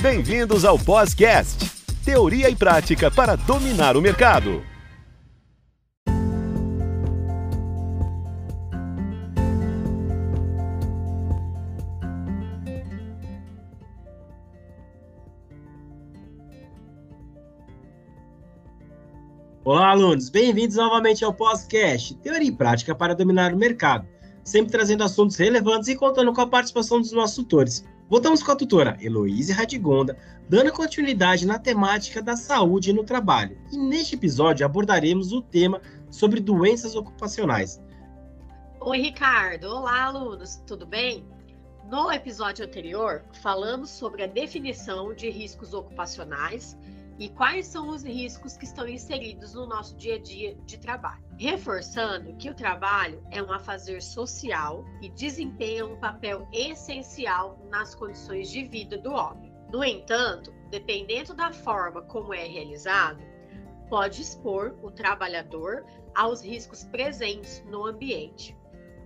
Bem-vindos ao Podcast, teoria e prática para dominar o mercado. Olá, alunos! Bem-vindos novamente ao Podcast, Teoria e Prática para Dominar o Mercado, sempre trazendo assuntos relevantes e contando com a participação dos nossos tutores. Voltamos com a tutora Heloíse Radigonda, dando continuidade na temática da saúde no trabalho. E neste episódio abordaremos o tema sobre doenças ocupacionais. Oi, Ricardo! Olá, alunos! Tudo bem? No episódio anterior, falamos sobre a definição de riscos ocupacionais e quais são os riscos que estão inseridos no nosso dia a dia de trabalho. Reforçando que o trabalho é um afazer social e desempenha um papel essencial nas condições de vida do homem. No entanto, dependendo da forma como é realizado, pode expor o trabalhador aos riscos presentes no ambiente,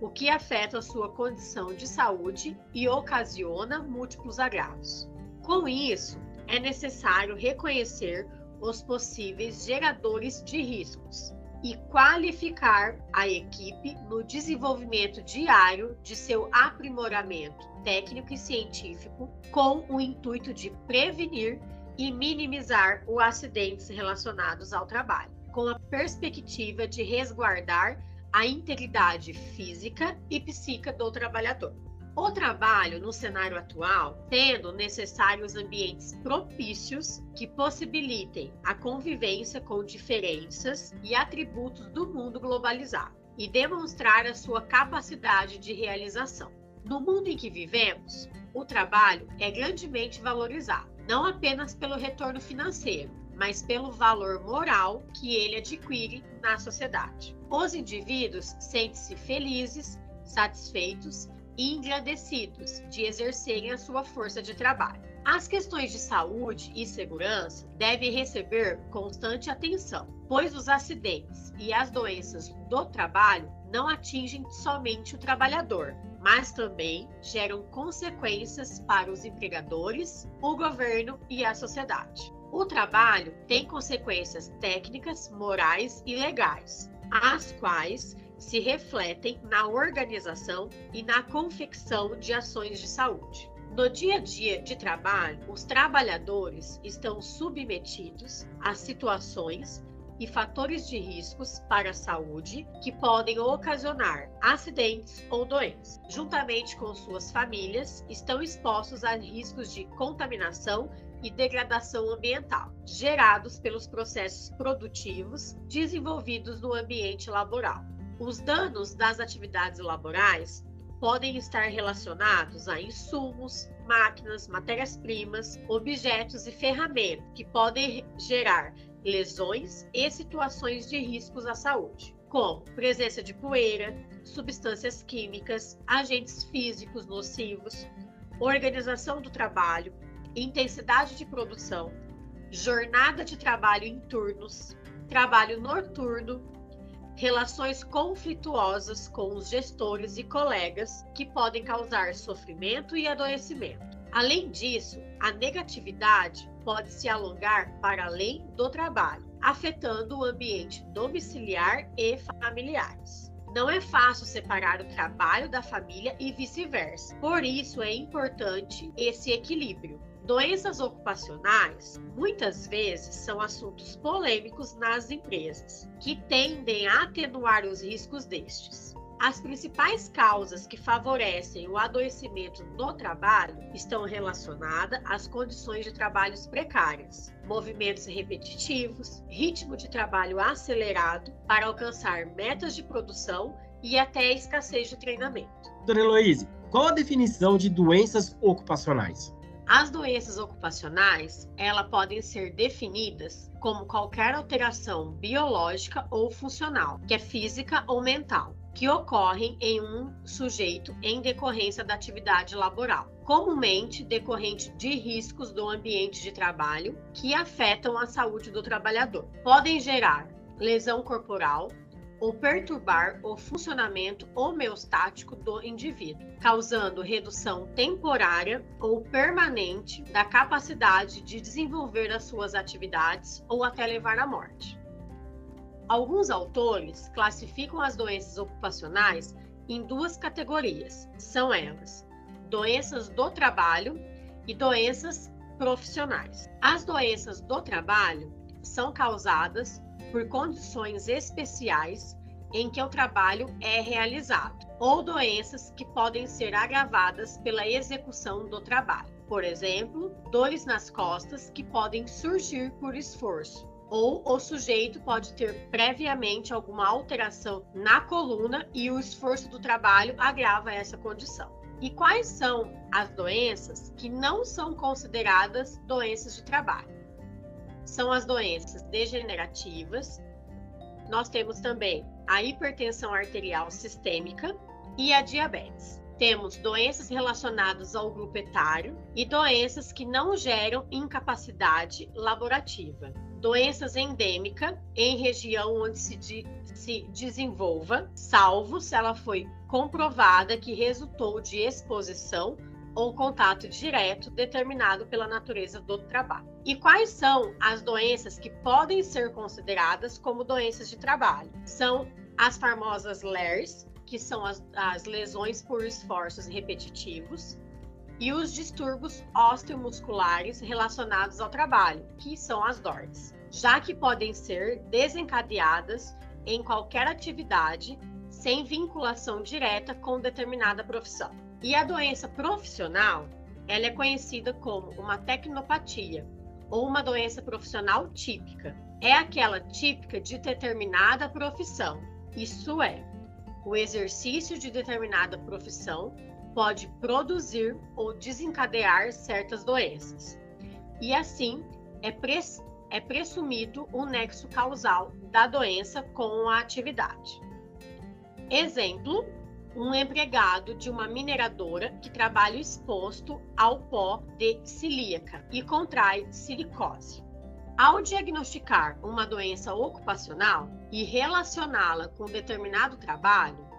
o que afeta a sua condição de saúde e ocasiona múltiplos agravos. Com isso, é necessário reconhecer os possíveis geradores de riscos e qualificar a equipe no desenvolvimento diário de seu aprimoramento técnico e científico com o intuito de prevenir e minimizar os acidentes relacionados ao trabalho, com a perspectiva de resguardar a integridade física e psíquica do trabalhador. O trabalho no cenário atual, tendo necessários ambientes propícios que possibilitem a convivência com diferenças e atributos do mundo globalizado e demonstrar a sua capacidade de realização. No mundo em que vivemos, o trabalho é grandemente valorizado, não apenas pelo retorno financeiro, mas pelo valor moral que ele adquire na sociedade. Os indivíduos sentem-se felizes, satisfeitos e agradecidos de exercerem a sua força de trabalho. As questões de saúde e segurança devem receber constante atenção, pois os acidentes e as doenças do trabalho não atingem somente o trabalhador, mas também geram consequências para os empregadores, o governo e a sociedade. O trabalho tem consequências técnicas, morais e legais, as quais se refletem na organização e na confecção de ações de saúde. No dia a dia de trabalho, os trabalhadores estão submetidos a situações e fatores de riscos para a saúde que podem ocasionar acidentes ou doenças. Juntamente com suas famílias, estão expostos a riscos de contaminação e degradação ambiental, gerados pelos processos produtivos desenvolvidos no ambiente laboral. Os danos das atividades laborais podem estar relacionados a insumos, máquinas, matérias-primas, objetos e ferramentas que podem gerar lesões e situações de riscos à saúde, como presença de poeira, substâncias químicas, agentes físicos nocivos, organização do trabalho, intensidade de produção, jornada de trabalho em turnos, trabalho noturno relações conflituosas com os gestores e colegas que podem causar sofrimento e adoecimento. Além disso, a negatividade pode se alongar para além do trabalho, afetando o ambiente domiciliar e familiares. Não é fácil separar o trabalho da família e vice-versa. Por isso é importante esse equilíbrio. Doenças ocupacionais muitas vezes são assuntos polêmicos nas empresas, que tendem a atenuar os riscos destes. As principais causas que favorecem o adoecimento no trabalho estão relacionadas às condições de trabalhos precárias, movimentos repetitivos, ritmo de trabalho acelerado para alcançar metas de produção e até escassez de treinamento. Doutora Heloíse, qual a definição de doenças ocupacionais? As doenças ocupacionais, elas podem ser definidas como qualquer alteração biológica ou funcional, que é física ou mental, que ocorrem em um sujeito em decorrência da atividade laboral, comumente decorrente de riscos do ambiente de trabalho que afetam a saúde do trabalhador. Podem gerar lesão corporal, ou perturbar o funcionamento homeostático do indivíduo, causando redução temporária ou permanente da capacidade de desenvolver as suas atividades ou até levar à morte. Alguns autores classificam as doenças ocupacionais em duas categorias. São elas: doenças do trabalho e doenças profissionais. As doenças do trabalho são causadas por condições especiais em que o trabalho é realizado, ou doenças que podem ser agravadas pela execução do trabalho. Por exemplo, dores nas costas que podem surgir por esforço, ou o sujeito pode ter previamente alguma alteração na coluna e o esforço do trabalho agrava essa condição. E quais são as doenças que não são consideradas doenças de trabalho? São as doenças degenerativas. Nós temos também a hipertensão arterial sistêmica e a diabetes. Temos doenças relacionadas ao grupo etário e doenças que não geram incapacidade laborativa doenças endêmicas em região onde se, de, se desenvolva, salvo se ela foi comprovada que resultou de exposição ou contato direto determinado pela natureza do trabalho. E quais são as doenças que podem ser consideradas como doenças de trabalho? São as famosas LERS, que são as, as lesões por esforços repetitivos, e os distúrbios osteomusculares relacionados ao trabalho, que são as DORTs, já que podem ser desencadeadas em qualquer atividade sem vinculação direta com determinada profissão. E a doença profissional, ela é conhecida como uma tecnopatia ou uma doença profissional típica. É aquela típica de determinada profissão. Isso é, o exercício de determinada profissão pode produzir ou desencadear certas doenças. E assim, é, pres é presumido o nexo causal da doença com a atividade. Exemplo: um empregado de uma mineradora que trabalha exposto ao pó de silíaca e contrai silicose. Ao diagnosticar uma doença ocupacional e relacioná-la com determinado trabalho,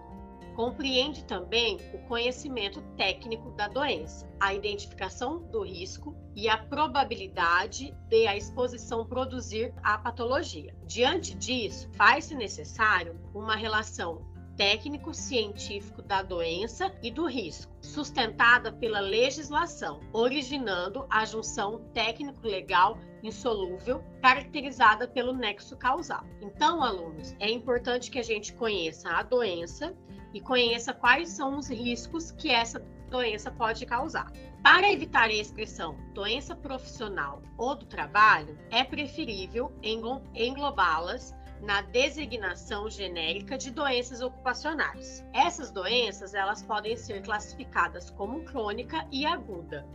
Compreende também o conhecimento técnico da doença, a identificação do risco e a probabilidade de a exposição produzir a patologia. Diante disso, faz-se necessário uma relação técnico-científico da doença e do risco, sustentada pela legislação, originando a junção técnico-legal insolúvel, caracterizada pelo nexo causal. Então, alunos, é importante que a gente conheça a doença e conheça quais são os riscos que essa doença pode causar. Para evitar a expressão doença profissional ou do trabalho, é preferível englobá-las na designação genérica de doenças ocupacionais. Essas doenças, elas podem ser classificadas como crônica e aguda.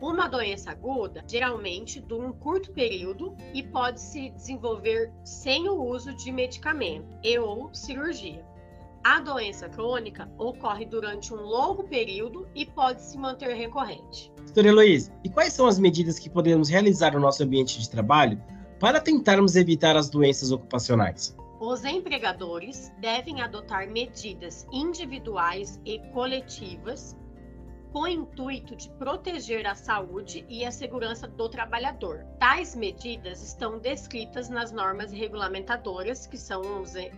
Uma doença aguda geralmente dura um curto período e pode se desenvolver sem o uso de medicamento e ou cirurgia. A doença crônica ocorre durante um longo período e pode se manter recorrente. Doutora Heloísa, e quais são as medidas que podemos realizar no nosso ambiente de trabalho para tentarmos evitar as doenças ocupacionais? Os empregadores devem adotar medidas individuais e coletivas com o intuito de proteger a saúde e a segurança do trabalhador. Tais medidas estão descritas nas normas regulamentadoras, que são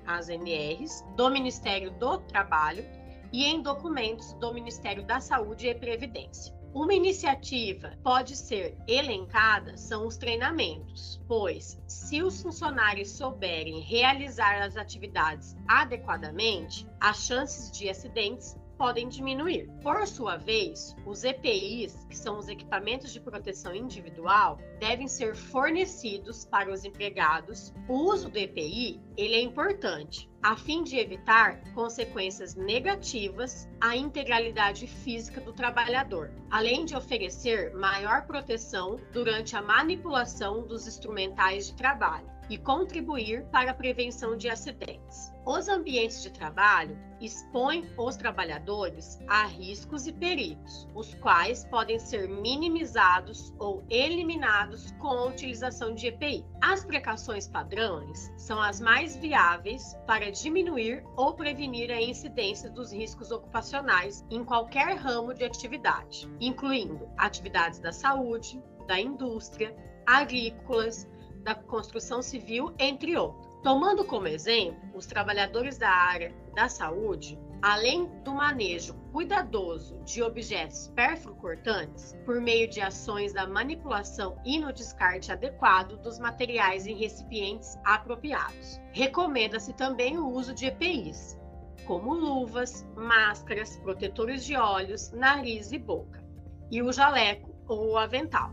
as NRs, do Ministério do Trabalho e em documentos do Ministério da Saúde e Previdência. Uma iniciativa pode ser elencada são os treinamentos, pois se os funcionários souberem realizar as atividades adequadamente, as chances de acidentes podem diminuir. Por sua vez, os EPIs, que são os equipamentos de proteção individual, devem ser fornecidos para os empregados. O uso do EPI, ele é importante, a fim de evitar consequências negativas à integralidade física do trabalhador, além de oferecer maior proteção durante a manipulação dos instrumentais de trabalho. E contribuir para a prevenção de acidentes. Os ambientes de trabalho expõem os trabalhadores a riscos e perigos, os quais podem ser minimizados ou eliminados com a utilização de EPI. As precauções padrões são as mais viáveis para diminuir ou prevenir a incidência dos riscos ocupacionais em qualquer ramo de atividade, incluindo atividades da saúde, da indústria, agrícolas, da construção civil, entre outros. Tomando como exemplo os trabalhadores da área da saúde, além do manejo cuidadoso de objetos perflucortantes, por meio de ações da manipulação e no descarte adequado dos materiais em recipientes apropriados. Recomenda-se também o uso de EPIs, como luvas, máscaras, protetores de olhos, nariz e boca, e o jaleco ou o avental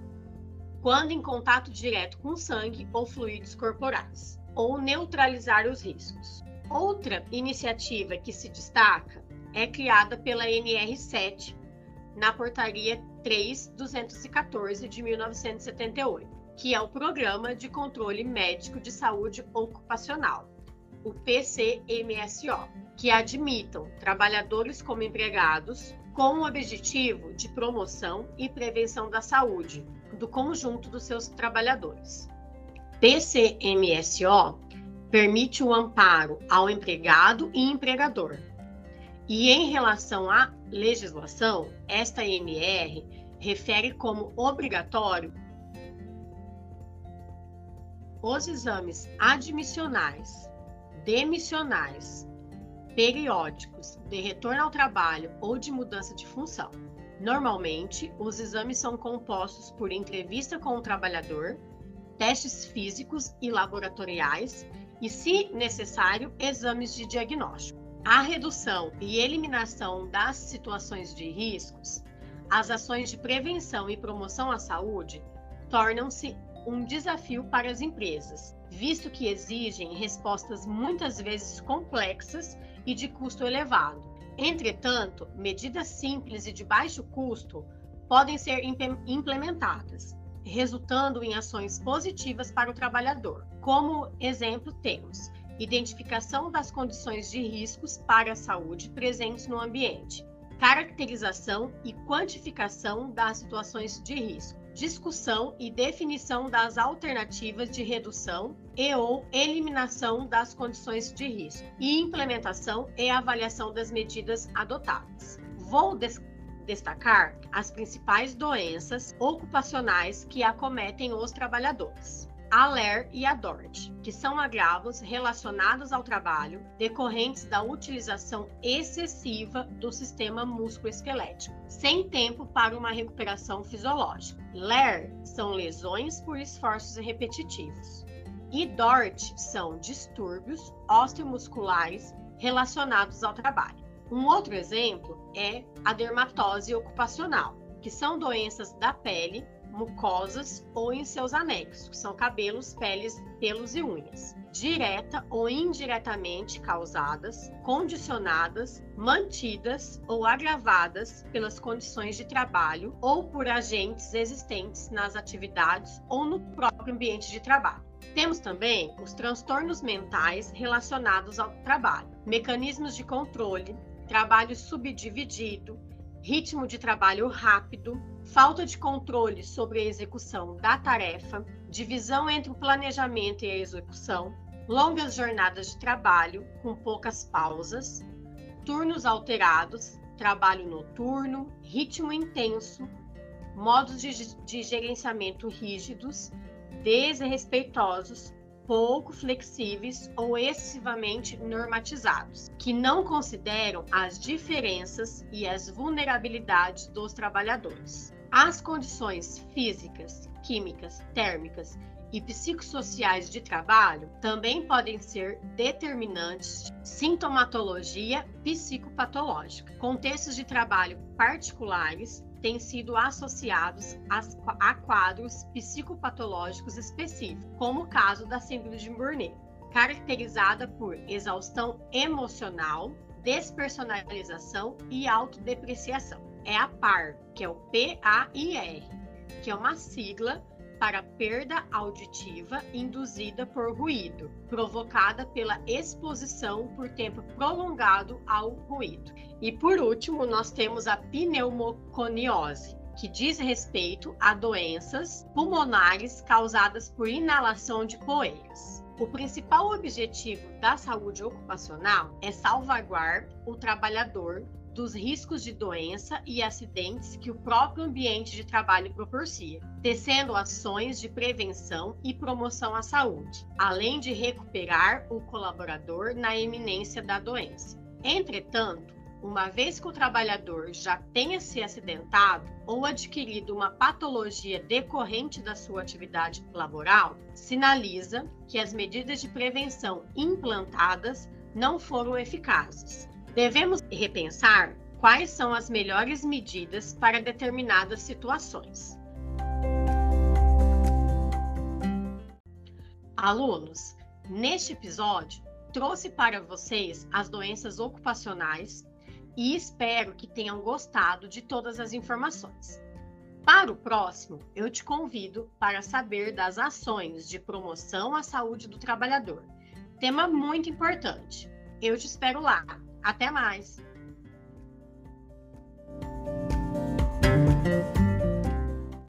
quando em contato direto com sangue ou fluidos corporais, ou neutralizar os riscos. Outra iniciativa que se destaca é criada pela NR7 na Portaria 3214 de 1978, que é o Programa de Controle Médico de Saúde Ocupacional, o PCMSO, que admitam trabalhadores como empregados com o objetivo de promoção e prevenção da saúde do conjunto dos seus trabalhadores. PCMSO permite o amparo ao empregado e empregador. E em relação à legislação, esta MR refere como obrigatório os exames admissionais, demissionais, periódicos, de retorno ao trabalho ou de mudança de função Normalmente, os exames são compostos por entrevista com o trabalhador, testes físicos e laboratoriais e, se necessário, exames de diagnóstico. A redução e eliminação das situações de riscos, as ações de prevenção e promoção à saúde tornam-se um desafio para as empresas, visto que exigem respostas muitas vezes complexas e de custo elevado Entretanto, medidas simples e de baixo custo podem ser implementadas, resultando em ações positivas para o trabalhador. Como exemplo, temos identificação das condições de riscos para a saúde presentes no ambiente, caracterização e quantificação das situações de risco, discussão e definição das alternativas de redução e ou eliminação das condições de risco e implementação e avaliação das medidas adotadas. Vou des destacar as principais doenças ocupacionais que acometem os trabalhadores a LER e a DORT, que são agravos relacionados ao trabalho decorrentes da utilização excessiva do sistema músculo-esquelético, sem tempo para uma recuperação fisiológica. LER são lesões por esforços repetitivos. E DORT são distúrbios osteomusculares relacionados ao trabalho. Um outro exemplo é a dermatose ocupacional, que são doenças da pele mucosas ou em seus anexos, que são cabelos, peles, pelos e unhas, direta ou indiretamente causadas, condicionadas, mantidas ou agravadas pelas condições de trabalho ou por agentes existentes nas atividades ou no próprio ambiente de trabalho. Temos também os transtornos mentais relacionados ao trabalho, mecanismos de controle, trabalho subdividido, ritmo de trabalho rápido, falta de controle sobre a execução da tarefa, divisão entre o planejamento e a execução, longas jornadas de trabalho com poucas pausas, turnos alterados, trabalho noturno, ritmo intenso, modos de, de gerenciamento rígidos, desrespeitosos, pouco flexíveis ou excessivamente normatizados, que não consideram as diferenças e as vulnerabilidades dos trabalhadores. As condições físicas, químicas, térmicas e psicossociais de trabalho também podem ser determinantes de sintomatologia psicopatológica. Contextos de trabalho particulares têm sido associados a quadros psicopatológicos específicos, como o caso da síndrome de Burnet, caracterizada por exaustão emocional, despersonalização e autodepreciação. É a PAR, que é o P-A-I-R, que é uma sigla para perda auditiva induzida por ruído, provocada pela exposição por tempo prolongado ao ruído. E por último, nós temos a pneumoconiose, que diz respeito a doenças pulmonares causadas por inalação de poeiras. O principal objetivo da saúde ocupacional é salvaguardar o trabalhador dos riscos de doença e acidentes que o próprio ambiente de trabalho propicia, tecendo ações de prevenção e promoção à saúde, além de recuperar o colaborador na eminência da doença. Entretanto, uma vez que o trabalhador já tenha se acidentado ou adquirido uma patologia decorrente da sua atividade laboral, sinaliza que as medidas de prevenção implantadas não foram eficazes. Devemos repensar quais são as melhores medidas para determinadas situações. Alunos, neste episódio, trouxe para vocês as doenças ocupacionais e espero que tenham gostado de todas as informações. Para o próximo, eu te convido para saber das ações de promoção à saúde do trabalhador. Tema muito importante. Eu te espero lá. Até mais!